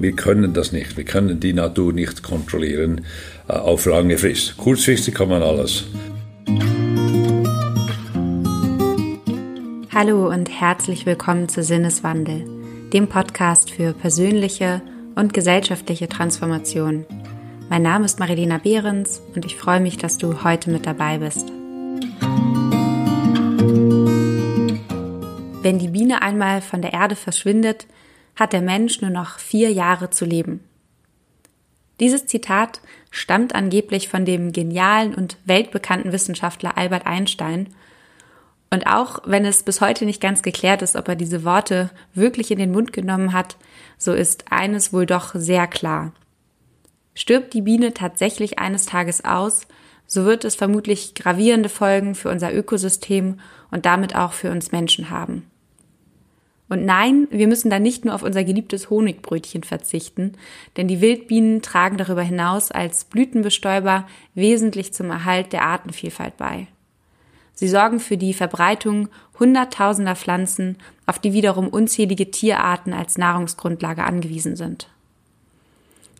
Wir können das nicht. Wir können die Natur nicht kontrollieren äh, auf lange Frist. Kurzfristig kann man alles. Hallo und herzlich willkommen zu Sinneswandel, dem Podcast für persönliche und gesellschaftliche Transformation. Mein Name ist Marilena Behrens und ich freue mich, dass du heute mit dabei bist. Wenn die Biene einmal von der Erde verschwindet, hat der Mensch nur noch vier Jahre zu leben. Dieses Zitat stammt angeblich von dem genialen und weltbekannten Wissenschaftler Albert Einstein. Und auch wenn es bis heute nicht ganz geklärt ist, ob er diese Worte wirklich in den Mund genommen hat, so ist eines wohl doch sehr klar. Stirbt die Biene tatsächlich eines Tages aus, so wird es vermutlich gravierende Folgen für unser Ökosystem und damit auch für uns Menschen haben. Und nein, wir müssen da nicht nur auf unser geliebtes Honigbrötchen verzichten, denn die Wildbienen tragen darüber hinaus als Blütenbestäuber wesentlich zum Erhalt der Artenvielfalt bei. Sie sorgen für die Verbreitung hunderttausender Pflanzen, auf die wiederum unzählige Tierarten als Nahrungsgrundlage angewiesen sind.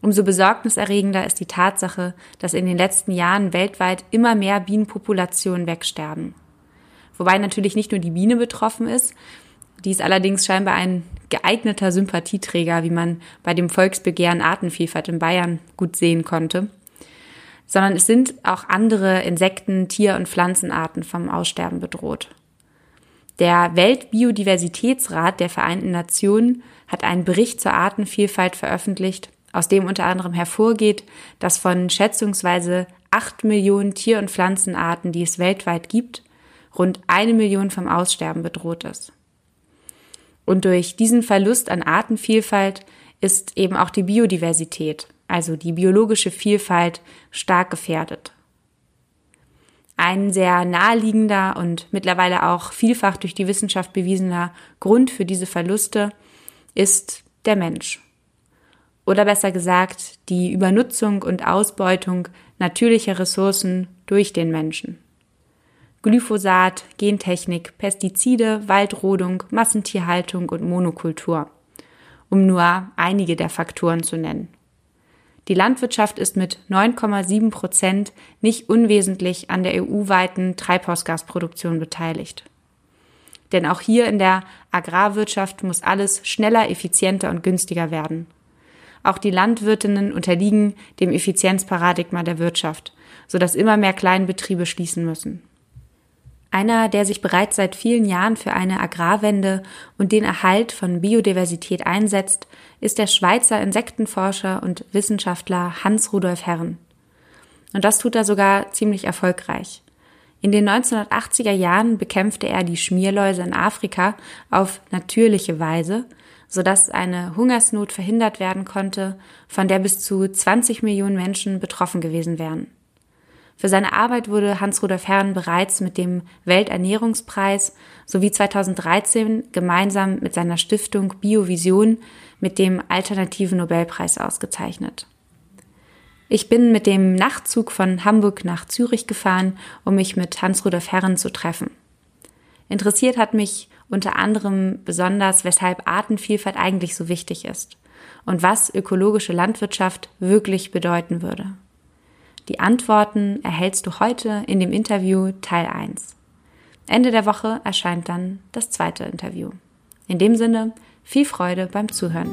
Umso besorgniserregender ist die Tatsache, dass in den letzten Jahren weltweit immer mehr Bienenpopulationen wegsterben. Wobei natürlich nicht nur die Biene betroffen ist, die ist allerdings scheinbar ein geeigneter Sympathieträger, wie man bei dem Volksbegehren Artenvielfalt in Bayern gut sehen konnte, sondern es sind auch andere Insekten, Tier- und Pflanzenarten vom Aussterben bedroht. Der Weltbiodiversitätsrat der Vereinten Nationen hat einen Bericht zur Artenvielfalt veröffentlicht, aus dem unter anderem hervorgeht, dass von schätzungsweise acht Millionen Tier- und Pflanzenarten, die es weltweit gibt, rund eine Million vom Aussterben bedroht ist. Und durch diesen Verlust an Artenvielfalt ist eben auch die Biodiversität, also die biologische Vielfalt, stark gefährdet. Ein sehr naheliegender und mittlerweile auch vielfach durch die Wissenschaft bewiesener Grund für diese Verluste ist der Mensch. Oder besser gesagt, die Übernutzung und Ausbeutung natürlicher Ressourcen durch den Menschen. Glyphosat, Gentechnik, Pestizide, Waldrodung, Massentierhaltung und Monokultur, um nur einige der Faktoren zu nennen. Die Landwirtschaft ist mit 9,7 Prozent nicht unwesentlich an der EU-weiten Treibhausgasproduktion beteiligt. Denn auch hier in der Agrarwirtschaft muss alles schneller, effizienter und günstiger werden. Auch die Landwirtinnen unterliegen dem Effizienzparadigma der Wirtschaft, sodass immer mehr Kleinbetriebe schließen müssen. Einer, der sich bereits seit vielen Jahren für eine Agrarwende und den Erhalt von Biodiversität einsetzt, ist der Schweizer Insektenforscher und Wissenschaftler Hans-Rudolf Herren. Und das tut er sogar ziemlich erfolgreich. In den 1980er Jahren bekämpfte er die Schmierläuse in Afrika auf natürliche Weise, sodass eine Hungersnot verhindert werden konnte, von der bis zu 20 Millionen Menschen betroffen gewesen wären. Für seine Arbeit wurde Hans-Rudolf Herrn bereits mit dem Welternährungspreis sowie 2013 gemeinsam mit seiner Stiftung Biovision mit dem Alternativen Nobelpreis ausgezeichnet. Ich bin mit dem Nachtzug von Hamburg nach Zürich gefahren, um mich mit Hans-Rudolf Herren zu treffen. Interessiert hat mich unter anderem besonders, weshalb Artenvielfalt eigentlich so wichtig ist und was ökologische Landwirtschaft wirklich bedeuten würde. Die Antworten erhältst du heute in dem Interview Teil 1. Ende der Woche erscheint dann das zweite Interview. In dem Sinne, viel Freude beim Zuhören.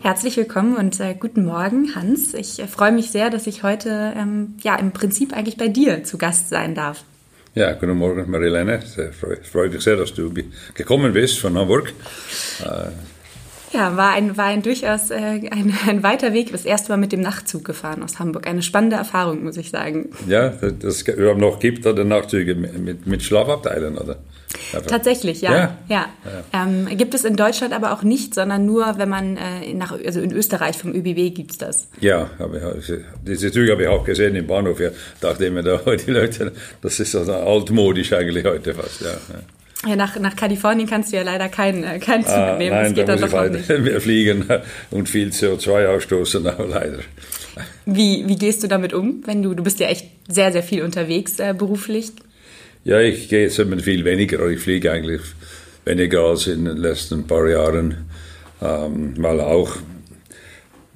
Herzlich willkommen und äh, guten Morgen, Hans. Ich äh, freue mich sehr, dass ich heute ähm, ja im Prinzip eigentlich bei dir zu Gast sein darf. Ja, guten Morgen, Marilene. Es freut mich sehr, dass du gekommen bist von Hamburg. Ja, war ein, war ein durchaus äh, ein, ein weiter Weg. Das erste Mal mit dem Nachtzug gefahren aus Hamburg. Eine spannende Erfahrung, muss ich sagen. Ja, das, es noch gibt, oder Nachtzüge mit, mit Schlafabteilen, oder? Tatsächlich, ja. ja. ja. ja. Ähm, gibt es in Deutschland aber auch nicht, sondern nur, wenn man äh, nach, also in Österreich vom ÖBW gibt es das. Ja, aber diese Züge habe ich auch gesehen im Bahnhof. Ja, dachte ich mir, da, die Leute, das ist also altmodisch eigentlich heute fast. Ja. Ja, nach, nach Kalifornien kannst du ja leider keinen äh, kein Zug ah, nehmen. Nein, das geht da dann doch nicht. Wir fliegen und viel CO2 ausstoßen, aber leider. Wie, wie gehst du damit um, wenn du, du bist ja echt sehr, sehr viel unterwegs äh, beruflich? Ja, ich gehe jetzt viel weniger, ich fliege eigentlich weniger als in den letzten paar Jahren, ähm, weil auch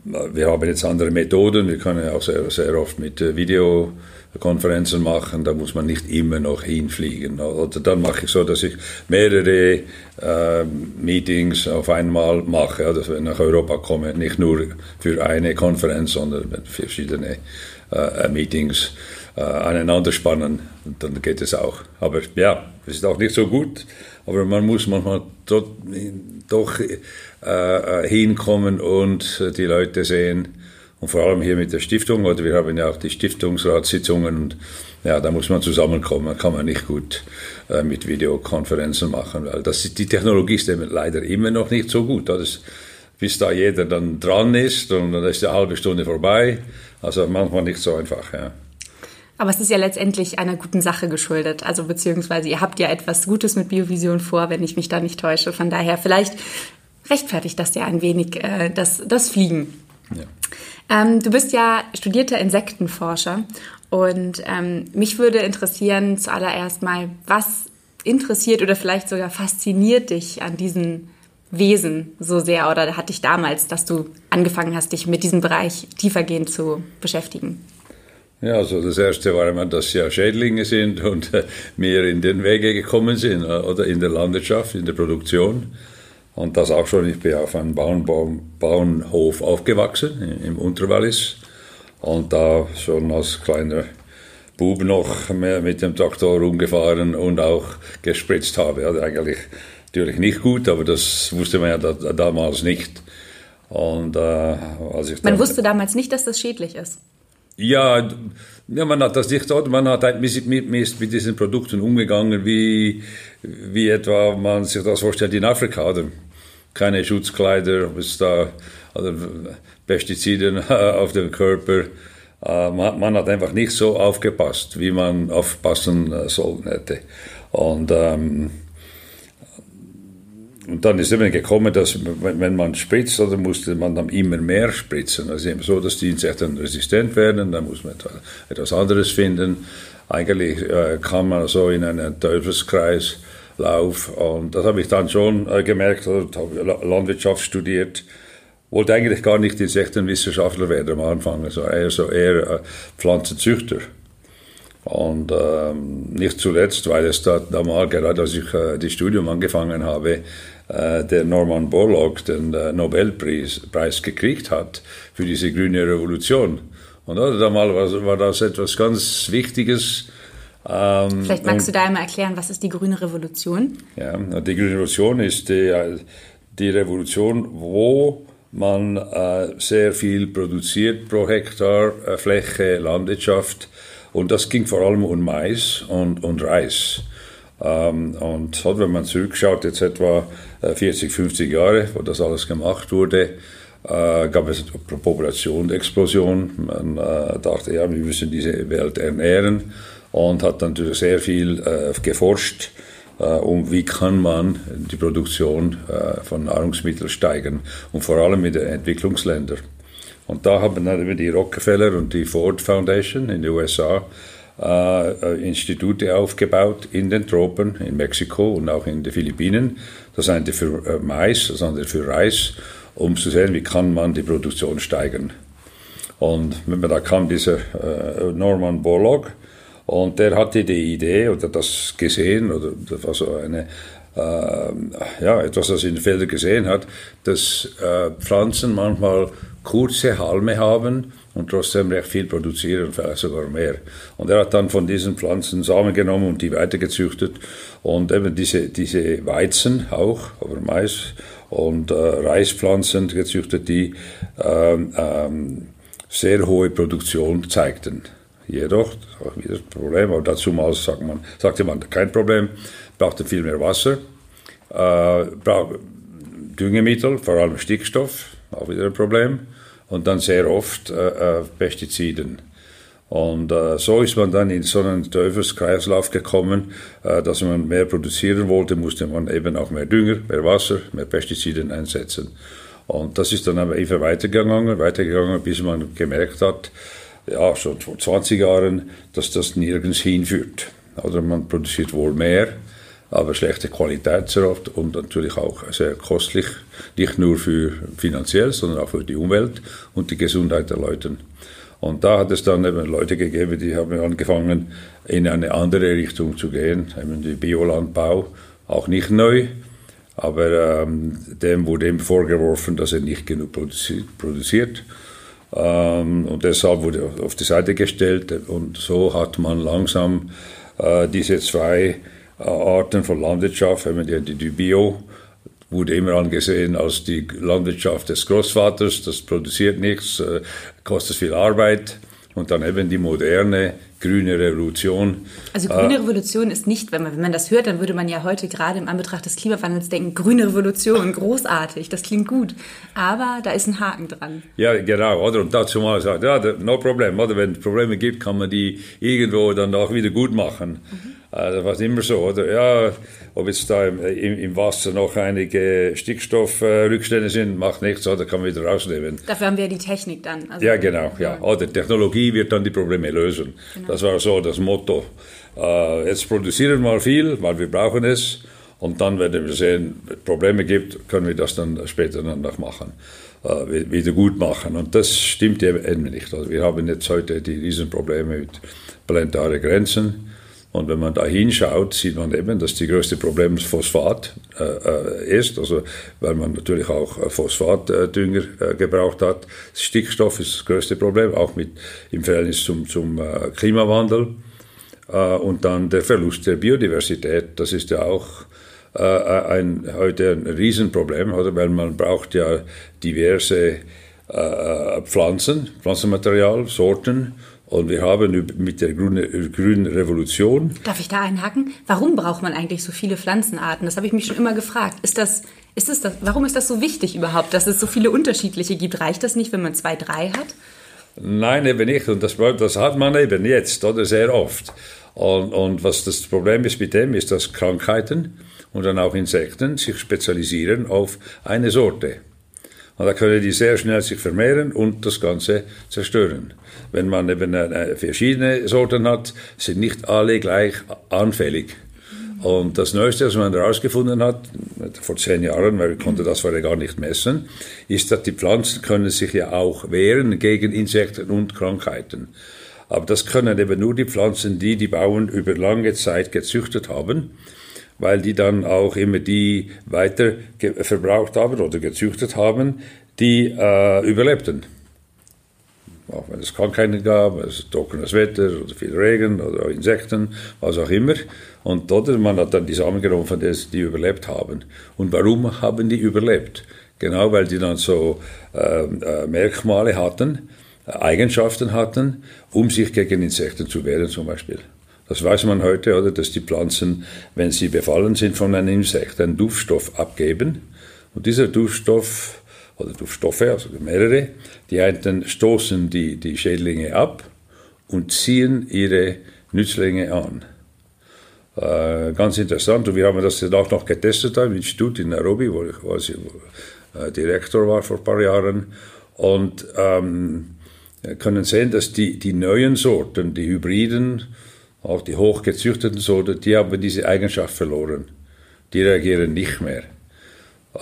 wir haben jetzt andere Methoden, wir können auch sehr, sehr oft mit äh, Video Konferenzen machen, da muss man nicht immer noch hinfliegen. Oder dann mache ich so, dass ich mehrere äh, Meetings auf einmal mache, also wenn ich nach Europa komme, nicht nur für eine Konferenz, sondern für verschiedene äh, Meetings äh, aneinander spannen, dann geht es auch. Aber ja, es ist auch nicht so gut, aber man muss manchmal doch, doch äh, äh, hinkommen und die Leute sehen, und vor allem hier mit der Stiftung, oder wir haben ja auch die Stiftungsratssitzungen und ja, da muss man zusammenkommen, kann man nicht gut äh, mit Videokonferenzen machen, weil das, die Technologie ist eben leider immer noch nicht so gut. Das, bis da jeder dann dran ist und dann ist die halbe Stunde vorbei. Also manchmal nicht so einfach, ja. Aber es ist ja letztendlich einer guten Sache geschuldet. Also beziehungsweise ihr habt ja etwas Gutes mit Biovision vor, wenn ich mich da nicht täusche. Von daher vielleicht rechtfertigt das ja ein wenig äh, das, das Fliegen. Ja. Ähm, du bist ja studierter Insektenforscher und ähm, mich würde interessieren zuallererst mal, was interessiert oder vielleicht sogar fasziniert dich an diesen Wesen so sehr oder hat dich damals, dass du angefangen hast, dich mit diesem Bereich tiefergehend zu beschäftigen? Ja, also das erste war immer, dass ja Schädlinge sind und äh, mir in den Wege gekommen sind äh, oder in der Landwirtschaft, in der Produktion. Und das auch schon, ich bin auf einem Bauernhof aufgewachsen, im Unterwallis. Und da schon als kleiner Bub noch mit dem Traktor rumgefahren und auch gespritzt habe. Also eigentlich natürlich nicht gut, aber das wusste man ja da, damals nicht. Und, äh, als ich man wusste damals nicht, dass das schädlich ist. Ja, ja, man hat das nicht, man hat halt mit, mit, mit diesen Produkten umgegangen, wie, wie etwa man sich das vorstellt in Afrika. Oder? Keine Schutzkleider, bis da oder Pestizide auf dem Körper. Äh, man, hat einfach nicht so aufgepasst, wie man aufpassen äh, sollen hätte. Und, ähm, und dann ist eben gekommen, dass wenn man spritzt, dann musste man dann immer mehr spritzen. Also eben so, dass die Insekten resistent werden, dann muss man etwas anderes finden. Eigentlich äh, kann man so in einen Teufelskreis Lauf. Und das habe ich dann schon äh, gemerkt, habe Landwirtschaft studiert. Wollte eigentlich gar nicht Insektenwissenschaftler werden am Anfang, also eher so eher äh, Pflanzenzüchter. Und ähm, nicht zuletzt, weil es da damals, gerade als ich äh, das Studium angefangen habe, äh, der Norman Borlaug den äh, Nobelpreis Preis gekriegt hat für diese grüne Revolution. Und also, damals war, war das etwas ganz Wichtiges, ähm, Vielleicht magst du da einmal erklären, was ist die grüne Revolution? Ja, die grüne Revolution ist die, die Revolution, wo man äh, sehr viel produziert pro Hektar äh, Fläche, Landwirtschaft. Und das ging vor allem um Mais und, und Reis. Ähm, und wenn man zurückschaut, jetzt etwa 40, äh, 50 Jahre, wo das alles gemacht wurde, äh, gab es eine Populationsexplosion. Man äh, dachte, ja, wir müssen diese Welt ernähren und hat natürlich sehr viel äh, geforscht, äh, um wie kann man die Produktion äh, von Nahrungsmitteln steigern und vor allem in den Entwicklungsländern. Und da haben dann die Rockefeller und die Ford Foundation in den USA äh, äh, Institute aufgebaut in den Tropen, in Mexiko und auch in den Philippinen. Das eine für äh, Mais, das andere für Reis, um zu sehen, wie kann man die Produktion steigern. Und da kam dieser Norman Borlaug, und der hatte die Idee oder das gesehen, oder das war so eine, äh, ja, etwas, das in den Feldern gesehen hat, dass äh, Pflanzen manchmal kurze Halme haben und trotzdem recht viel produzieren, vielleicht sogar mehr. Und er hat dann von diesen Pflanzen Samen genommen und die weitergezüchtet und eben diese, diese Weizen auch, aber Mais und äh, Reispflanzen gezüchtet, die ähm, ähm, sehr hohe Produktion zeigten. Jedoch, auch wieder das Problem, aber dazu mal sagt man, sagte man, kein Problem, brauchte viel mehr Wasser, äh, braucht Düngemittel, vor allem Stickstoff, auch wieder ein Problem, und dann sehr oft äh, äh Pestiziden. Und äh, so ist man dann in so einen Teufelskreislauf gekommen, äh, dass man mehr produzieren wollte, musste man eben auch mehr Dünger, mehr Wasser, mehr Pestizide einsetzen. Und das ist dann aber immer weitergegangen, weitergegangen, bis man gemerkt hat, ja, schon vor 20 Jahren, dass das nirgends hinführt. Oder man produziert wohl mehr, aber schlechte Qualität sehr oft und natürlich auch sehr kostlich, nicht nur für finanziell, sondern auch für die Umwelt und die Gesundheit der Leute. Und da hat es dann eben Leute gegeben, die haben angefangen, in eine andere Richtung zu gehen, eben die Biolandbau, auch nicht neu, aber ähm, dem wurde ihm vorgeworfen, dass er nicht genug produziert. Ähm, und deshalb wurde auf die Seite gestellt und so hat man langsam äh, diese zwei äh, Arten von Landwirtschaft, wenn man die, die Bio wurde immer angesehen als die Landwirtschaft des Großvaters, das produziert nichts, äh, kostet viel Arbeit. Und dann eben die moderne grüne Revolution. Also grüne äh, Revolution ist nicht, wenn man, wenn man das hört, dann würde man ja heute gerade im Anbetracht des Klimawandels denken, grüne Revolution, großartig, das klingt gut. Aber da ist ein Haken dran. Ja, genau, oder? Und dazu mal sagt, ja, no problem, oder? Wenn es Probleme gibt, kann man die irgendwo dann auch wieder gut machen. Mhm. Das war immer so, oder? Ja, ob jetzt da im, im Wasser noch einige Stickstoffrückstände sind, macht nichts, oder kann man wieder rausnehmen. Dafür haben wir die Technik dann. Also ja, genau, ja. Oder Technologie wird dann die Probleme lösen. Genau. Das war so das Motto. Äh, jetzt produzieren wir viel, weil wir brauchen es. Und dann, wenn wir sehen, Probleme gibt, können wir das dann später dann noch machen, äh, wieder gut machen. Und das stimmt eben nicht. Also wir haben jetzt heute die Riesenprobleme mit planetaren Grenzen. Und wenn man da hinschaut, sieht man eben, dass die größte Problem Phosphat äh, äh, ist, also weil man natürlich auch äh, Phosphatdünger äh, gebraucht hat. Stickstoff ist das größte Problem, auch mit, im Verhältnis zum, zum äh, Klimawandel. Äh, und dann der Verlust der Biodiversität, das ist ja auch ein, heute ein Riesenproblem, oder? weil man braucht ja diverse Pflanzen, Pflanzenmaterial, Sorten und wir haben mit der grünen Revolution. Darf ich da einhaken? Warum braucht man eigentlich so viele Pflanzenarten? Das habe ich mich schon immer gefragt. Ist das, ist das, warum ist das so wichtig überhaupt, dass es so viele unterschiedliche gibt? Reicht das nicht, wenn man zwei, drei hat? Nein, eben nicht. Und das, das hat man eben jetzt oder sehr oft. Und, und was das Problem ist mit dem, ist, dass Krankheiten und dann auch Insekten sich spezialisieren auf eine Sorte. Und da können die sehr schnell sich vermehren und das Ganze zerstören. Wenn man eben verschiedene Sorten hat, sind nicht alle gleich anfällig. Und das Neueste, was man herausgefunden hat, vor zehn Jahren, weil wir konnten das vorher gar nicht messen, ist, dass die Pflanzen können sich ja auch wehren gegen Insekten und Krankheiten. Aber das können eben nur die Pflanzen, die die Bauern über lange Zeit gezüchtet haben weil die dann auch immer die weiter verbraucht haben oder gezüchtet haben, die äh, überlebten. Auch wenn es Krankheiten gab, es trockenes Wetter oder viel Regen oder Insekten, was auch immer. Und oder man hat dann die Samen genommen, von denen die überlebt haben. Und warum haben die überlebt? Genau, weil die dann so äh, äh, Merkmale hatten, Eigenschaften hatten, um sich gegen Insekten zu wehren zum Beispiel. Das weiß man heute, oder, dass die Pflanzen, wenn sie befallen sind von einem Insekt, einen Duftstoff abgeben. Und dieser Duftstoff, oder Duftstoffe, also mehrere, die einen stoßen die, die Schädlinge ab und ziehen ihre Nützlinge an. Äh, ganz interessant. Und wir haben das dann auch noch getestet im Institut in Nairobi, wo ich quasi äh, Direktor war vor ein paar Jahren. Und ähm, können sehen, dass die, die neuen Sorten, die Hybriden, auch die hochgezüchteten Sorten, die haben diese Eigenschaft verloren. Die reagieren nicht mehr.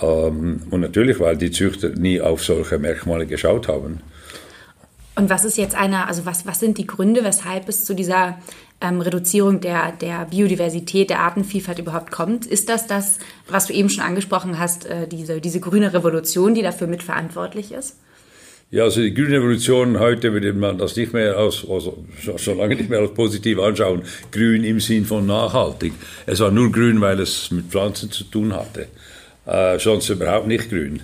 Ähm, und natürlich, weil die Züchter nie auf solche Merkmale geschaut haben. Und was ist jetzt einer, also was, was sind die Gründe, weshalb es zu dieser ähm, Reduzierung der, der Biodiversität, der Artenvielfalt überhaupt kommt? Ist das das, was du eben schon angesprochen hast, äh, diese, diese grüne Revolution, die dafür mitverantwortlich ist? Ja, also die grüne Revolution, heute würde man das nicht mehr als, also schon lange nicht mehr als positiv anschauen. Grün im Sinn von nachhaltig. Es war nur grün, weil es mit Pflanzen zu tun hatte. Äh, sonst überhaupt nicht grün.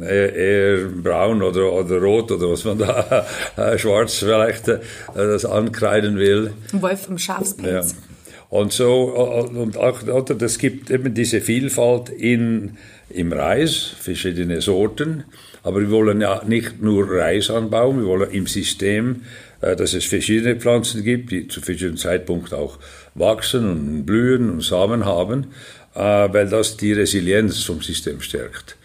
Eher, eher braun oder, oder rot oder was man da, äh, schwarz vielleicht äh, das ankreiden will. Wolf im Schafspelz. Ja. Und so, und auch, oder, es gibt eben diese Vielfalt in, im Reis, verschiedene Sorten. Aber wir wollen ja nicht nur Reis anbauen, wir wollen im System, äh, dass es verschiedene Pflanzen gibt, die zu verschiedenen Zeitpunkten auch wachsen und blühen und Samen haben, äh, weil das die Resilienz vom System stärkt.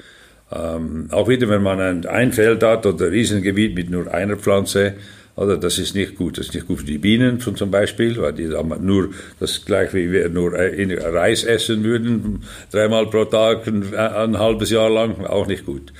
Ähm, auch wieder, wenn man ein, Feld hat oder ein Riesengebiet mit nur einer Pflanze, oder das ist nicht gut. Das ist nicht gut für die Bienen zum Beispiel, weil die nur das gleich wie wir nur Reis essen würden, dreimal pro Tag ein, ein halbes Jahr lang, auch nicht gut.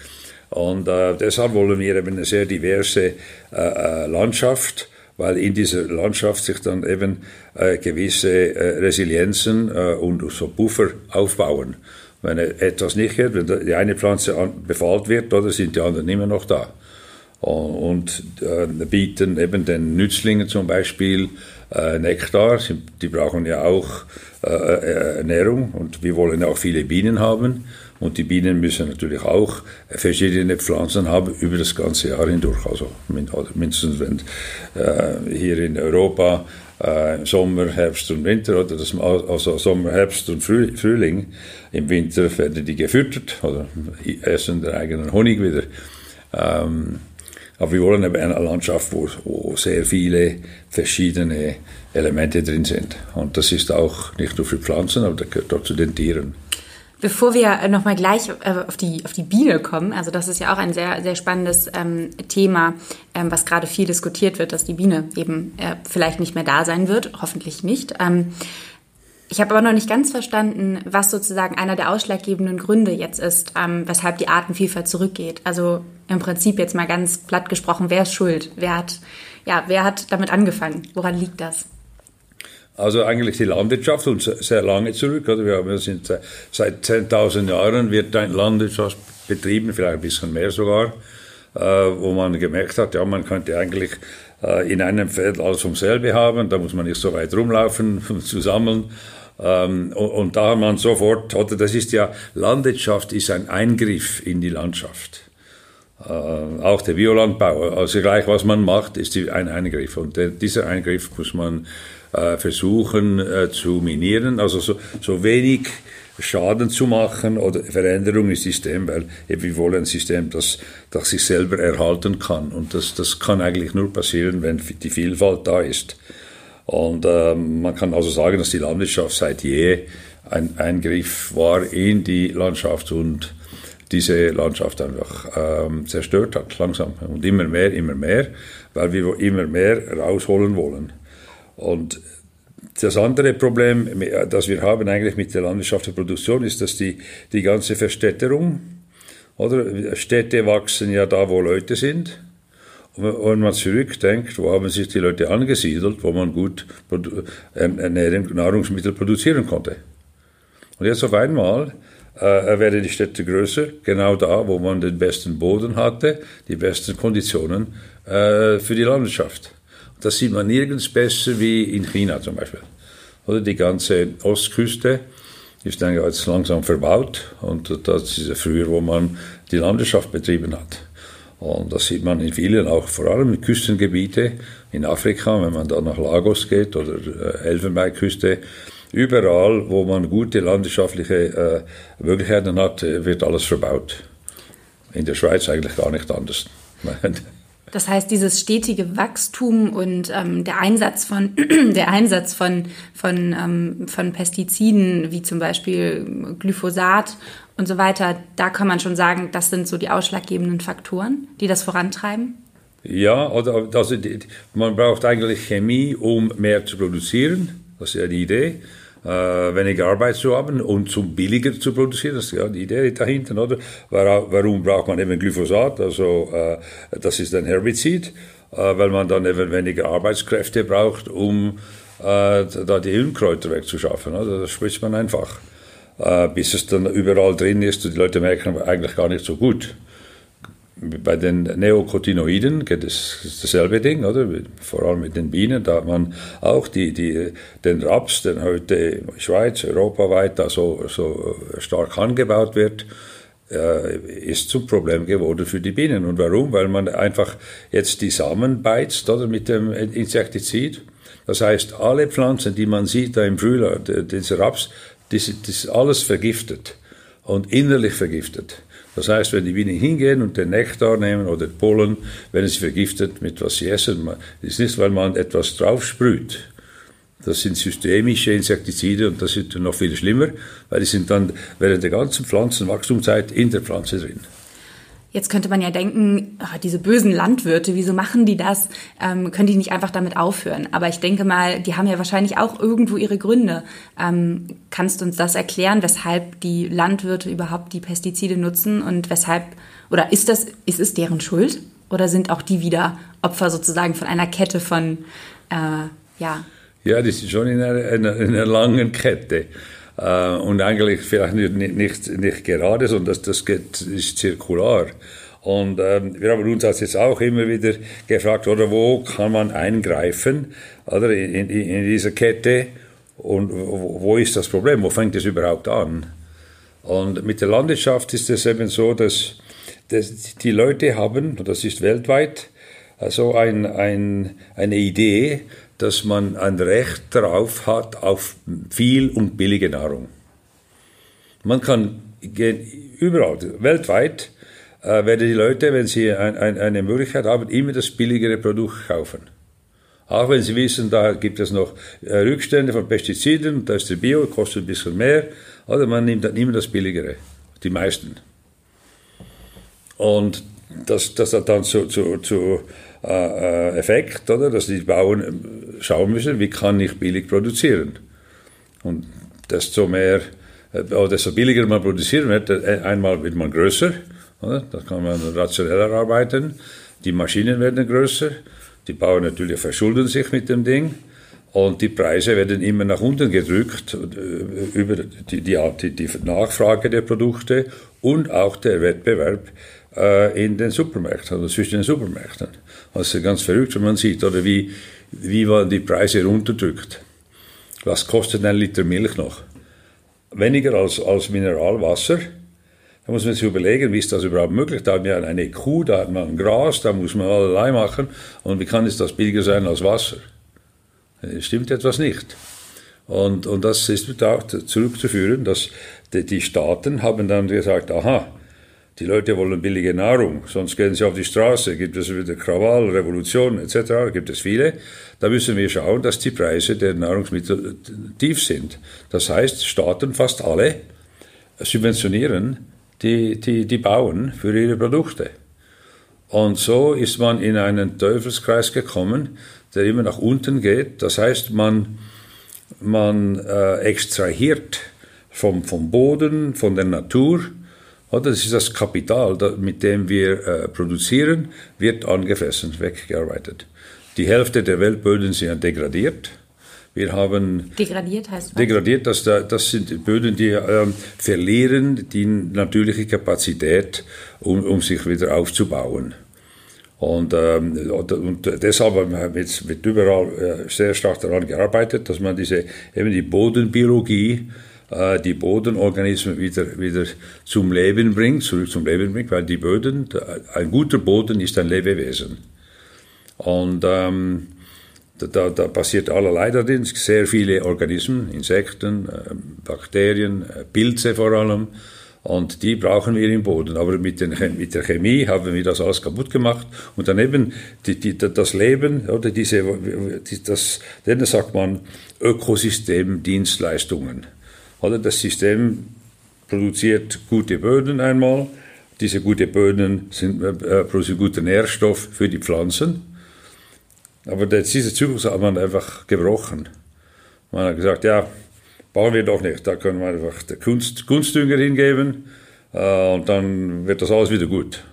Und äh, deshalb wollen wir eben eine sehr diverse äh, äh Landschaft, weil in dieser Landschaft sich dann eben äh, gewisse äh, Resilienzen äh, und so Buffer aufbauen. Wenn etwas nicht geht, wenn die eine Pflanze befallt wird, oder sind die anderen immer noch da und äh, bieten eben den Nützlingen zum Beispiel Nektar. Die brauchen ja auch äh, äh, Ernährung und wir wollen auch viele Bienen haben. Und die Bienen müssen natürlich auch verschiedene Pflanzen haben über das ganze Jahr hindurch. Also mindestens wenn äh, hier in Europa äh, Sommer, Herbst und Winter, oder das, also Sommer, Herbst und Frühling. Im Winter werden die gefüttert oder essen den eigenen Honig wieder. Ähm, aber wir wollen eben eine Landschaft, wo, wo sehr viele verschiedene Elemente drin sind. Und das ist auch nicht nur für Pflanzen, aber das gehört auch zu den Tieren. Bevor wir nochmal gleich äh, auf die, auf die Biene kommen, also das ist ja auch ein sehr, sehr spannendes ähm, Thema, ähm, was gerade viel diskutiert wird, dass die Biene eben äh, vielleicht nicht mehr da sein wird, hoffentlich nicht. Ähm, ich habe aber noch nicht ganz verstanden, was sozusagen einer der ausschlaggebenden Gründe jetzt ist, ähm, weshalb die Artenvielfalt zurückgeht. Also im Prinzip jetzt mal ganz platt gesprochen, wer ist schuld? Wer hat, ja, wer hat damit angefangen? Woran liegt das? Also eigentlich die Landwirtschaft und sehr lange zurück. Oder? Wir, sind seit 10.000 Jahren wird Landwirtschaft betrieben, vielleicht ein bisschen mehr sogar, äh, wo man gemerkt hat, ja, man könnte eigentlich äh, in einem Feld alles vom selbe haben, da muss man nicht so weit rumlaufen, um zu sammeln. Ähm, und, und da hat man sofort, oder das ist ja, Landwirtschaft ist ein Eingriff in die Landschaft. Äh, auch der Biolandbau, also gleich was man macht, ist ein Eingriff. Und der, dieser Eingriff muss man äh, versuchen äh, zu minieren, also so, so wenig Schaden zu machen oder Veränderung im System, weil wir wollen ein System, das, das sich selber erhalten kann. Und das, das kann eigentlich nur passieren, wenn die Vielfalt da ist. Und ähm, man kann also sagen, dass die Landwirtschaft seit je ein Eingriff war in die Landschaft und diese Landschaft einfach ähm, zerstört hat, langsam. Und immer mehr, immer mehr, weil wir immer mehr rausholen wollen. Und das andere Problem, das wir haben eigentlich mit der landwirtschaftlichen Produktion, ist, dass die, die ganze Verstädterung, oder? Städte wachsen ja da, wo Leute sind. Und wenn man zurückdenkt, wo haben sich die Leute angesiedelt, wo man gut Ernährung, Nahrungsmittel produzieren konnte. Und jetzt auf einmal äh, werden die Städte größer, genau da, wo man den besten Boden hatte, die besten Konditionen äh, für die Landwirtschaft. Das sieht man nirgends besser wie in China zum Beispiel. Oder die ganze Ostküste ist dann jetzt langsam verbaut und das ist ja früher, wo man die Landwirtschaft betrieben hat. Und das sieht man in vielen, auch vor allem in Küstengebiete in Afrika, wenn man da nach Lagos geht oder äh, Elfenbeinküste, überall, wo man gute landwirtschaftliche äh, Möglichkeiten hat, wird alles verbaut. In der Schweiz eigentlich gar nicht anders. Das heißt, dieses stetige Wachstum und ähm, der Einsatz von der Einsatz von von ähm, von Pestiziden wie zum Beispiel Glyphosat und so weiter, da kann man schon sagen, das sind so die ausschlaggebenden Faktoren, die das vorantreiben. Ja, also die, man braucht eigentlich Chemie, um mehr zu produzieren. Das ist ja die Idee weniger Arbeit zu haben und zum billiger zu produzieren. Das ist ja die Idee dahinter, oder? Warum braucht man eben Glyphosat? Also, äh, das ist ein Herbizid, äh, weil man dann eben weniger Arbeitskräfte braucht, um äh, da die Unkräuter wegzuschaffen. Oder? Das spritzt man einfach. Äh, bis es dann überall drin ist und die Leute merken eigentlich gar nicht so gut bei den Neocotinoiden geht es dasselbe Ding, oder? Vor allem mit den Bienen, da hat man auch die, die, den Raps, der heute in Schweiz, europaweit da so, so stark angebaut wird, äh, ist zum Problem geworden für die Bienen. Und warum? Weil man einfach jetzt die Samen beizt, oder? Mit dem Insektizid. Das heißt, alle Pflanzen, die man sieht da im Frühjahr, dieser Raps, das ist alles vergiftet und innerlich vergiftet. Das heißt, wenn die Bienen hingehen und den Nektar nehmen oder Pollen, werden sie vergiftet mit was sie essen. Es ist nicht, weil man etwas drauf sprüht. Das sind systemische Insektizide und das ist noch viel schlimmer, weil die sind dann während der ganzen Pflanzenwachstumszeit in der Pflanze drin. Jetzt könnte man ja denken, ach, diese bösen Landwirte, wieso machen die das? Ähm, können die nicht einfach damit aufhören? Aber ich denke mal, die haben ja wahrscheinlich auch irgendwo ihre Gründe. Ähm, kannst du uns das erklären, weshalb die Landwirte überhaupt die Pestizide nutzen und weshalb, oder ist das, ist es deren Schuld? Oder sind auch die wieder Opfer sozusagen von einer Kette von, äh, ja? Ja, die sind schon in einer, einer, einer langen Kette. Äh, und eigentlich vielleicht nicht, nicht, nicht gerade, sondern das, das geht, ist zirkular. Und ähm, wir haben uns das jetzt auch immer wieder gefragt, oder wo kann man eingreifen oder in, in, in dieser Kette und wo, wo ist das Problem, wo fängt es überhaupt an? Und mit der Landwirtschaft ist es eben so, dass, dass die Leute haben, und das ist weltweit, also ein, ein, eine Idee, dass man ein Recht darauf hat auf viel und billige Nahrung. Man kann überall, weltweit, äh, werden die Leute, wenn sie ein, ein, eine Möglichkeit haben, immer das billigere Produkt kaufen. Auch wenn sie wissen, da gibt es noch äh, Rückstände von Pestiziden, da ist der Bio, kostet ein bisschen mehr, oder man nimmt dann immer das billigere, die meisten. Und das, das hat dann zu, zu, zu äh, äh, Effekt, oder? dass die Bauern schauen müssen, wie kann ich billig produzieren. Und desto mehr, oder desto billiger man produzieren wird, einmal wird man größer, oder? da kann man rationeller arbeiten, die Maschinen werden größer, die Bauern natürlich verschulden sich mit dem Ding und die Preise werden immer nach unten gedrückt über die, die, die Nachfrage der Produkte und auch der Wettbewerb äh, in den Supermärkten oder zwischen den Supermärkten. Das ist ganz verrückt, wenn man sieht, oder wie, wie man die Preise runterdrückt. Was kostet ein Liter Milch noch? Weniger als, als Mineralwasser. Da muss man sich überlegen, wie ist das überhaupt möglich? Da hat man eine Kuh, da hat man Gras, da muss man allerlei machen. Und wie kann es das billiger sein als Wasser? Stimmt etwas nicht. Und, und das ist auch zurückzuführen, dass die, die Staaten haben dann gesagt, aha, die Leute wollen billige Nahrung, sonst gehen sie auf die Straße, gibt es wieder Krawall, Revolution etc., gibt es viele. Da müssen wir schauen, dass die Preise der Nahrungsmittel tief sind. Das heißt, Staaten, fast alle, subventionieren die, die, die Bauern für ihre Produkte. Und so ist man in einen Teufelskreis gekommen, der immer nach unten geht. Das heißt, man, man äh, extrahiert vom, vom Boden, von der Natur, das ist das Kapital, mit dem wir äh, produzieren, wird angefressen, weggearbeitet. Die Hälfte der Weltböden sind degradiert. Wir haben degradiert heißt was? Degradiert, das, das sind Böden, die ähm, verlieren die natürliche Kapazität, um, um sich wieder aufzubauen. Und, ähm, und deshalb wird, wird überall äh, sehr stark daran gearbeitet, dass man diese eben die Bodenbiologie äh, die Bodenorganismen wieder, wieder zum Leben bringt, zurück zum Leben bringt, weil die Böden, ein guter Boden ist ein Lebewesen. Und ähm, da, da, passiert allerlei darin, sehr viele Organismen, Insekten, äh, Bakterien, äh, Pilze vor allem. Und die brauchen wir im Boden. Aber mit, den, mit der Chemie haben wir das alles kaputt gemacht. Und daneben die, die, das Leben, oder diese, das, denen sagt man Ökosystemdienstleistungen. Oder das System produziert gute Böden einmal. Diese guten Böden sind, äh, produzieren guten Nährstoff für die Pflanzen. Aber dieser Zyklus hat man einfach gebrochen. Man hat gesagt, ja, bauen wir doch nicht. Da können wir einfach Kunst, Kunstdünger hingeben äh, und dann wird das alles wieder gut.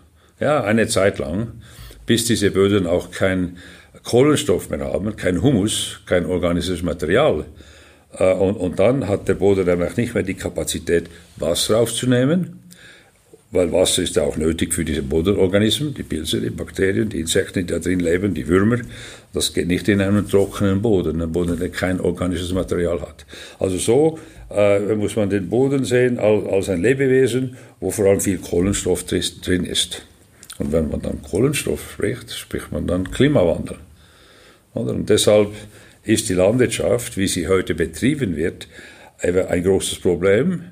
Ja, eine Zeit lang, bis diese Böden auch kein Kohlenstoff mehr haben, kein Humus, kein organisches Material. Äh, und, und dann hat der Boden nämlich nicht mehr die Kapazität, Wasser aufzunehmen, weil Wasser ist ja auch nötig für diese Bodenorganismen, die Pilze, die Bakterien, die Insekten, die da drin leben, die Würmer. Das geht nicht in einen trockenen Boden, einen Boden, der kein organisches Material hat. Also so äh, muss man den Boden sehen als ein Lebewesen, wo vor allem viel Kohlenstoff drin ist. Und wenn man dann Kohlenstoff spricht, spricht man dann Klimawandel. Und deshalb ist die Landwirtschaft, wie sie heute betrieben wird, ein großes Problem,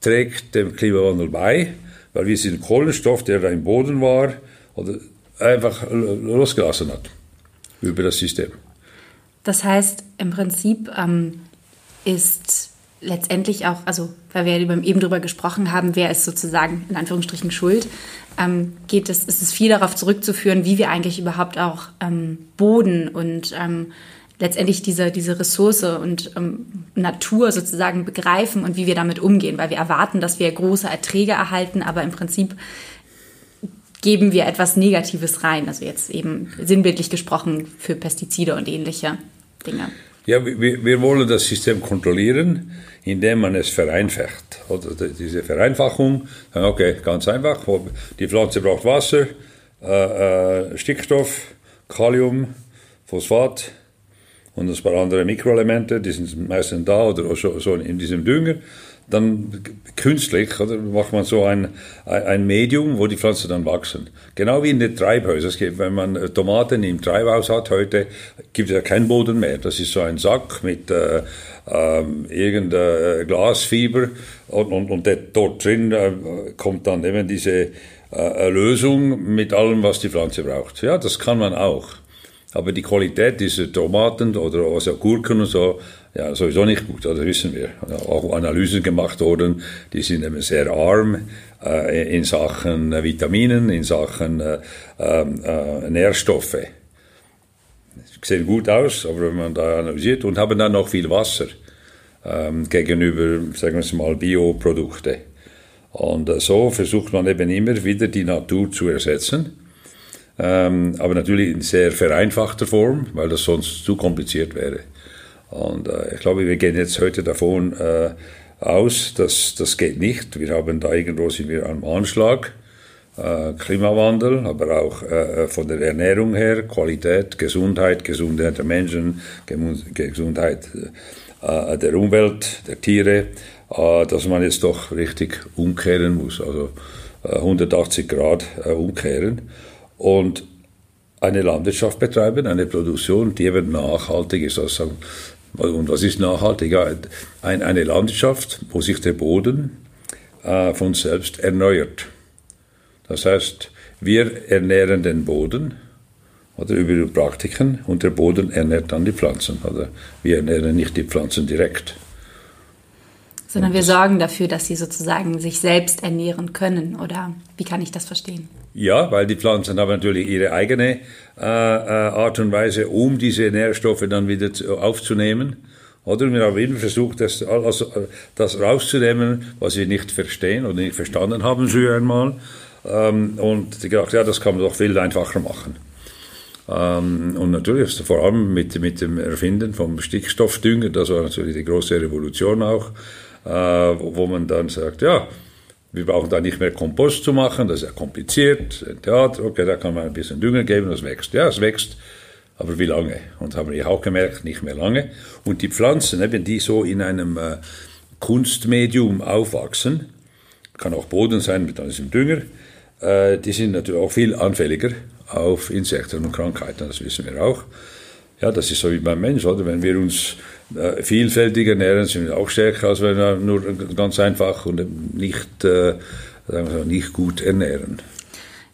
trägt dem Klimawandel bei, weil wir diesen Kohlenstoff, der da im Boden war, einfach losgelassen hat über das System. Das heißt, im Prinzip ähm, ist letztendlich auch, also weil wir eben darüber gesprochen haben, wer ist sozusagen in Anführungsstrichen schuld, ähm, geht es, ist es viel darauf zurückzuführen, wie wir eigentlich überhaupt auch ähm, Boden und ähm, letztendlich diese, diese Ressource und ähm, Natur sozusagen begreifen und wie wir damit umgehen, weil wir erwarten, dass wir große Erträge erhalten, aber im Prinzip geben wir etwas Negatives rein, also jetzt eben sinnbildlich gesprochen für Pestizide und ähnliche Dinge. Ja, wir, wir wollen das System kontrollieren, indem man es vereinfacht. Oder diese Vereinfachung, okay, ganz einfach, die Pflanze braucht Wasser, äh, äh, Stickstoff, Kalium, Phosphat, und ein paar andere Mikroelemente, die sind meistens da oder so, so in diesem Dünger. Dann künstlich oder, macht man so ein, ein Medium, wo die Pflanzen dann wachsen. Genau wie in den Treibhäusern. Wenn man Tomaten im Treibhaus hat heute, gibt es ja keinen Boden mehr. Das ist so ein Sack mit äh, äh, irgendeiner Glasfiber und, und, und dort drin äh, kommt dann eben diese äh, Lösung mit allem, was die Pflanze braucht. Ja, das kann man auch. Aber die Qualität dieser Tomaten oder also Gurken und so, ja, sowieso nicht gut, das wissen wir. Auch Analysen gemacht worden, die sind eben sehr arm äh, in Sachen Vitaminen, in Sachen äh, äh, Nährstoffe. Sehen gut aus, aber wenn man da analysiert und haben dann noch viel Wasser ähm, gegenüber, sagen wir mal, Bioprodukte. Und äh, so versucht man eben immer wieder die Natur zu ersetzen ähm, aber natürlich in sehr vereinfachter Form, weil das sonst zu kompliziert wäre. Und äh, ich glaube, wir gehen jetzt heute davon äh, aus, dass das geht nicht. Wir haben da irgendwo sind wir am Anschlag. Äh, Klimawandel, aber auch äh, von der Ernährung her, Qualität, Gesundheit, Gesundheit der Menschen, Gesundheit äh, der Umwelt, der Tiere, äh, dass man jetzt doch richtig umkehren muss, also 180 Grad umkehren und eine Landwirtschaft betreiben, eine Produktion, die eben nachhaltig ist. Also, und was ist nachhaltig? eine Landwirtschaft, wo sich der Boden äh, von selbst erneuert. Das heißt, wir ernähren den Boden oder über Praktiken und der Boden ernährt dann die Pflanzen. Oder wir ernähren nicht die Pflanzen direkt. Sondern wir sorgen dafür, dass sie sozusagen sich selbst ernähren können. Oder wie kann ich das verstehen? Ja, weil die Pflanzen haben natürlich ihre eigene äh, äh, Art und Weise, um diese Nährstoffe dann wieder zu, aufzunehmen. Oder wir haben immer versucht, das, also, das rauszunehmen, was wir nicht verstehen oder nicht verstanden haben früher einmal. Ähm, und gedacht, ja, das kann man doch viel einfacher machen. Ähm, und natürlich, vor allem mit, mit dem Erfinden vom Stickstoffdünger, das war natürlich die große Revolution auch, äh, wo, wo man dann sagt, ja, wir brauchen da nicht mehr Kompost zu machen, das ist ja kompliziert, ein Theater, okay, da kann man ein bisschen Dünger geben, das wächst. Ja, es wächst, aber wie lange? Und haben wir auch gemerkt, nicht mehr lange. Und die Pflanzen, wenn die so in einem äh, Kunstmedium aufwachsen, kann auch Boden sein mit diesem Dünger, äh, die sind natürlich auch viel anfälliger auf Insekten und Krankheiten, das wissen wir auch. Ja, das ist so wie beim Mensch, oder? Wenn wir uns äh, vielfältig ernähren, sind auch stärker, als wenn wir nur ganz einfach und nicht, äh, sagen wir so, nicht gut ernähren.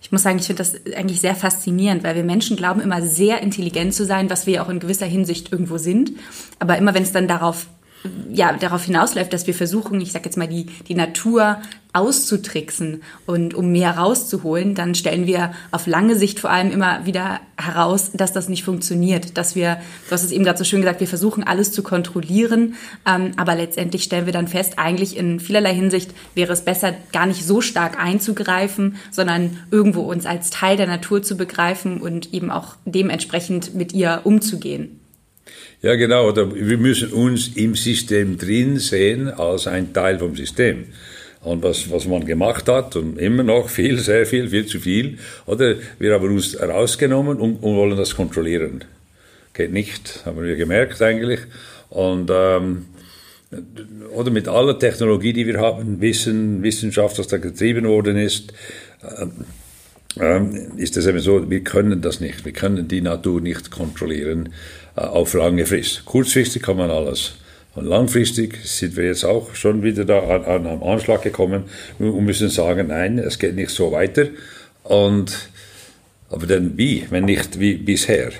Ich muss sagen, ich finde das eigentlich sehr faszinierend, weil wir Menschen glauben immer sehr intelligent zu sein, was wir auch in gewisser Hinsicht irgendwo sind. Aber immer wenn es dann darauf ja, darauf hinausläuft, dass wir versuchen, ich sage jetzt mal, die, die Natur auszutricksen und um mehr rauszuholen, dann stellen wir auf lange Sicht vor allem immer wieder heraus, dass das nicht funktioniert. Dass wir, du hast es eben gerade so schön gesagt, wir versuchen alles zu kontrollieren, ähm, aber letztendlich stellen wir dann fest, eigentlich in vielerlei Hinsicht wäre es besser, gar nicht so stark einzugreifen, sondern irgendwo uns als Teil der Natur zu begreifen und eben auch dementsprechend mit ihr umzugehen. Ja, genau. Oder wir müssen uns im System drin sehen als ein Teil vom System. Und was, was man gemacht hat, und immer noch viel, sehr viel, viel zu viel, oder wir haben uns rausgenommen und, und wollen das kontrollieren. Geht nicht, haben wir gemerkt eigentlich. Und ähm, oder mit aller Technologie, die wir haben, Wissen, Wissenschaft, was da getrieben worden ist, ähm, ähm, ist es eben so, wir können das nicht. Wir können die Natur nicht kontrollieren äh, auf lange Frist. Kurzfristig kann man alles Und langfristig sind wir jetzt auch schon wieder da an, an am Anschlag gekommen und müssen sagen, nein, es geht nicht so weiter. Und, aber dann wie, wenn nicht wie bisher?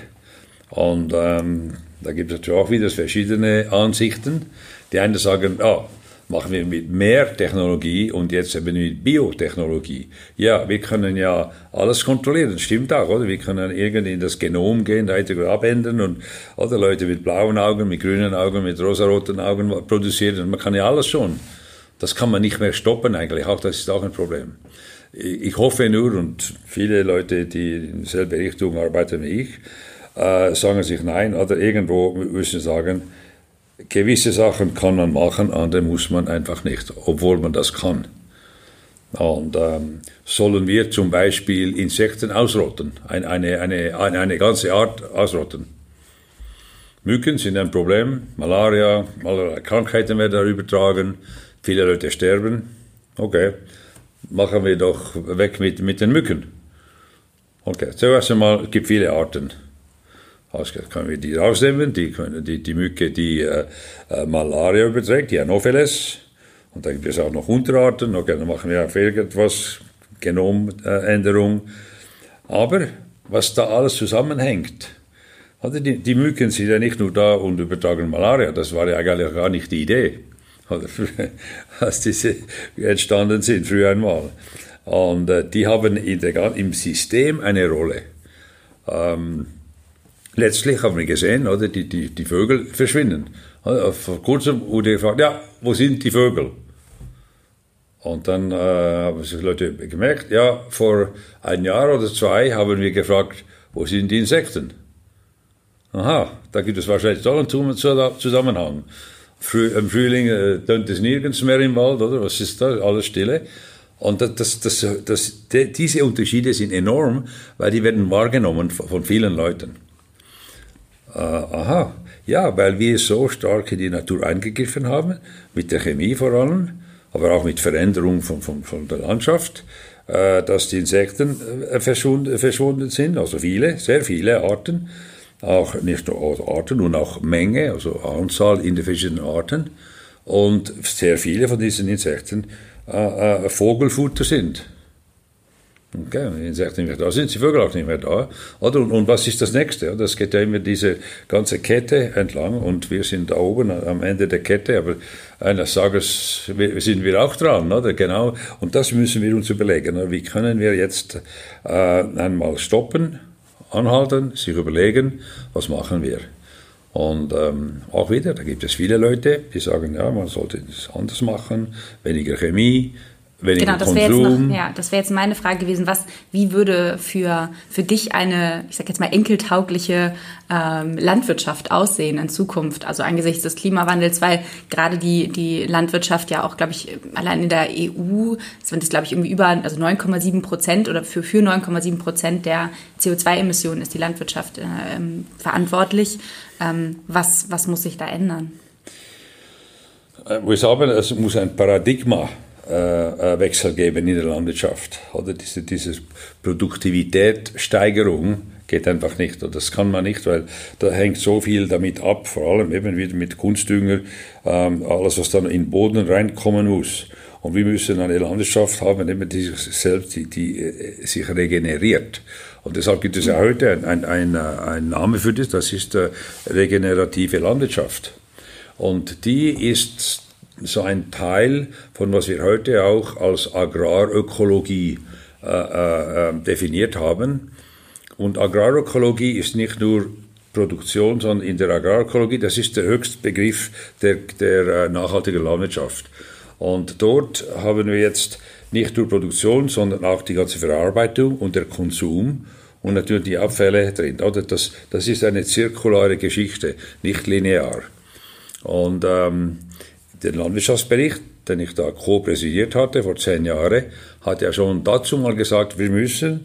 Und ähm, da gibt es natürlich auch wieder verschiedene Ansichten. Die einen sagen, ah, machen wir mit mehr Technologie und jetzt eben mit Biotechnologie. Ja, wir können ja alles kontrollieren, stimmt auch, oder? Wir können irgendwie in das Genom gehen, da abändern und oder Leute mit blauen Augen, mit grünen Augen, mit rosaroten Augen produzieren. Man kann ja alles schon. Das kann man nicht mehr stoppen eigentlich, auch das ist auch ein Problem. Ich hoffe nur, und viele Leute, die in dieselbe Richtung arbeiten wie ich, äh, sagen sich nein, oder irgendwo müssen sagen, gewisse Sachen kann man machen, andere muss man einfach nicht, obwohl man das kann. Und ähm, sollen wir zum Beispiel Insekten ausrotten, eine, eine, eine, eine ganze Art ausrotten? Mücken sind ein Problem, Malaria, Malaria Krankheiten werden da übertragen, viele Leute sterben. Okay, machen wir doch weg mit, mit den Mücken. Okay, zuerst einmal, es gibt viele Arten. Können wir die rausnehmen, die, können, die, die Mücke, die äh, äh, Malaria überträgt, die Anopheles. Und dann gibt es auch noch Unterarten, okay, dann machen wir auf irgendwas, Genomänderung. Aber was da alles zusammenhängt, also die, die Mücken sind ja nicht nur da und übertragen Malaria, das war ja eigentlich gar nicht die Idee, als diese entstanden sind früher einmal. Und äh, die haben in der, im System eine Rolle. Ähm, letztlich haben wir gesehen, oder, die, die, die Vögel verschwinden. Vor kurzem wurde gefragt, ja, wo sind die Vögel? Und dann äh, haben sich Leute gemerkt, ja, vor ein Jahr oder zwei haben wir gefragt, wo sind die Insekten? Aha, da gibt es wahrscheinlich doch einen Zusammenhang. Im Frühling äh, tönt es nirgends mehr im Wald, oder? Was ist da? Alles Stille. Und das, das, das, diese Unterschiede sind enorm, weil die werden wahrgenommen von vielen Leuten. Äh, aha, ja, weil wir so stark in die Natur eingegriffen haben, mit der Chemie vor allem, aber auch mit Veränderung von, von, von der Landschaft, äh, dass die Insekten äh, verschwunden, verschwunden sind, also viele, sehr viele Arten, auch nicht nur Arten und auch Menge, also Anzahl in den verschiedenen Arten. Und sehr viele von diesen Insekten äh, äh, Vogelfutter sind. Okay, die Insekten nicht mehr da sind, die Vögel auch nicht mehr da. Oder? Und, und was ist das Nächste? Das geht ja immer diese ganze Kette entlang und wir sind da oben am Ende der Kette, aber eines Tages sind wir auch dran, oder? Genau. Und das müssen wir uns überlegen. Wie können wir jetzt äh, einmal stoppen, anhalten, sich überlegen, was machen wir? Und ähm, auch wieder, da gibt es viele Leute, die sagen, ja, man sollte es anders machen, weniger Chemie, weniger genau, das wäre jetzt, noch, ja, das wär jetzt meine Frage gewesen. Was, wie würde für, für dich eine, ich sag jetzt mal, enkeltaugliche ähm, Landwirtschaft aussehen in Zukunft? Also angesichts des Klimawandels, weil gerade die, die Landwirtschaft ja auch, glaube ich, allein in der EU sind das, glaube ich, irgendwie über, also 9,7 Prozent oder für, für 9,7 Prozent der CO2-Emissionen ist die Landwirtschaft äh, verantwortlich. Ähm, was, was muss sich da ändern? Äh, wir sagen, es muss ein Paradigma Wechsel geben in der Landwirtschaft. Oder diese, diese Produktivitätssteigerung geht einfach nicht. Und das kann man nicht, weil da hängt so viel damit ab, vor allem eben wieder mit Kunstdünger, ähm, alles, was dann in den Boden reinkommen muss. Und wir müssen eine Landwirtschaft haben, eben die sich selbst, die, die äh, sich regeneriert. Und deshalb gibt es ja heute einen ein, ein Name für das, das ist äh, regenerative Landwirtschaft. Und die ist so ein Teil von was wir heute auch als Agrarökologie äh, äh, ähm, definiert haben. Und Agrarökologie ist nicht nur Produktion, sondern in der Agrarökologie, das ist der höchste Begriff der, der äh, nachhaltigen Landwirtschaft. Und dort haben wir jetzt nicht nur Produktion, sondern auch die ganze Verarbeitung und der Konsum und natürlich die Abfälle drin. Das, das ist eine zirkulare Geschichte, nicht linear. Und ähm, der Landwirtschaftsbericht, den ich da co-präsidiert hatte vor zehn Jahren, hat ja schon dazu mal gesagt, wir müssen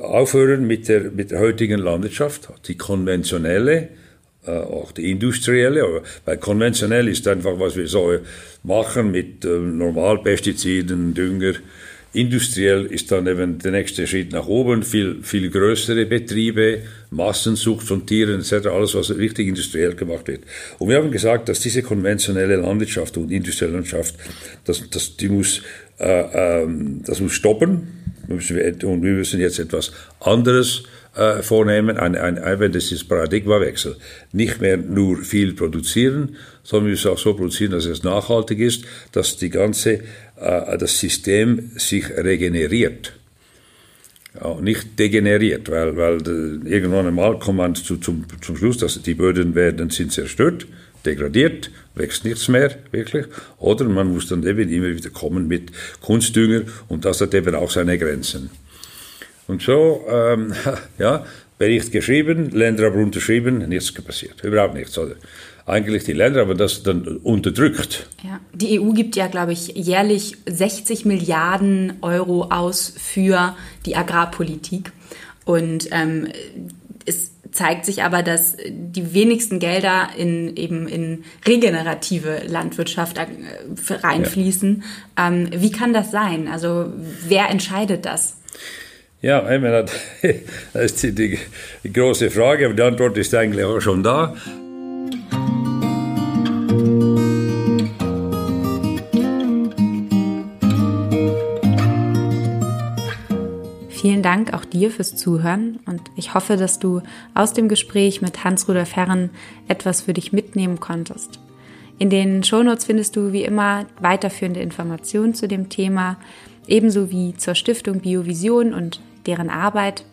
aufhören mit der, mit der heutigen Landwirtschaft, die konventionelle, äh, auch die industrielle, weil konventionell ist einfach, was wir so machen mit äh, Normalpestiziden, Dünger, Industriell ist dann eben der nächste Schritt nach oben, viel, viel größere Betriebe, Massenzucht von Tieren etc., alles, was richtig industriell gemacht wird. Und wir haben gesagt, dass diese konventionelle Landwirtschaft und industrielle Landschaft, das, das, die muss, äh, ähm, das muss stoppen. Und wir müssen jetzt etwas anderes äh, vornehmen, ein, ein, ein, das ist Paradigmawechsel. Nicht mehr nur viel produzieren, sondern wir müssen auch so produzieren, dass es nachhaltig ist, dass die ganze, das System sich regeneriert. Ja, nicht degeneriert, weil, weil äh, irgendwann einmal kommt man zu, zum, zum Schluss, dass die Böden werden, sind zerstört, degradiert, wächst nichts mehr, wirklich. Oder man muss dann eben immer wieder kommen mit Kunstdünger und das hat eben auch seine Grenzen. Und so, ähm, ja, Bericht geschrieben, Länder haben unterschrieben, nichts passiert, überhaupt nichts. Oder? Eigentlich die Länder haben das dann unterdrückt. Ja, die EU gibt ja, glaube ich, jährlich 60 Milliarden Euro aus für die Agrarpolitik. Und ähm, es zeigt sich aber, dass die wenigsten Gelder in eben in regenerative Landwirtschaft äh, reinfließen. Ja. Ähm, wie kann das sein? Also wer entscheidet das? Ja, ich meine, das ist die, die große Frage, aber die Antwort ist eigentlich auch schon da. Vielen Dank auch dir fürs Zuhören und ich hoffe, dass du aus dem Gespräch mit Hans-Rudolf Herren etwas für dich mitnehmen konntest. In den Shownotes findest du wie immer weiterführende Informationen zu dem Thema, ebenso wie zur Stiftung Biovision und deren Arbeit.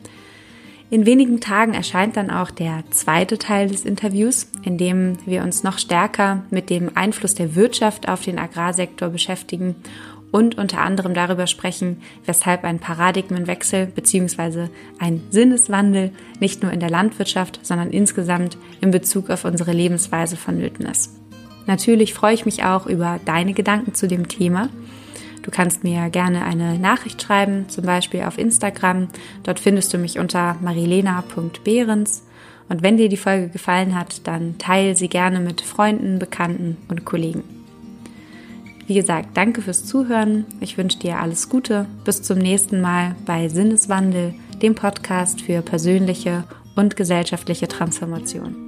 In wenigen Tagen erscheint dann auch der zweite Teil des Interviews, in dem wir uns noch stärker mit dem Einfluss der Wirtschaft auf den Agrarsektor beschäftigen und unter anderem darüber sprechen, weshalb ein Paradigmenwechsel bzw. ein Sinneswandel nicht nur in der Landwirtschaft, sondern insgesamt in Bezug auf unsere Lebensweise vonnöten ist. Natürlich freue ich mich auch über deine Gedanken zu dem Thema Du kannst mir gerne eine Nachricht schreiben, zum Beispiel auf Instagram. Dort findest du mich unter marilena.behrens. Und wenn dir die Folge gefallen hat, dann teile sie gerne mit Freunden, Bekannten und Kollegen. Wie gesagt, danke fürs Zuhören. Ich wünsche dir alles Gute. Bis zum nächsten Mal bei Sinneswandel, dem Podcast für persönliche und gesellschaftliche Transformation.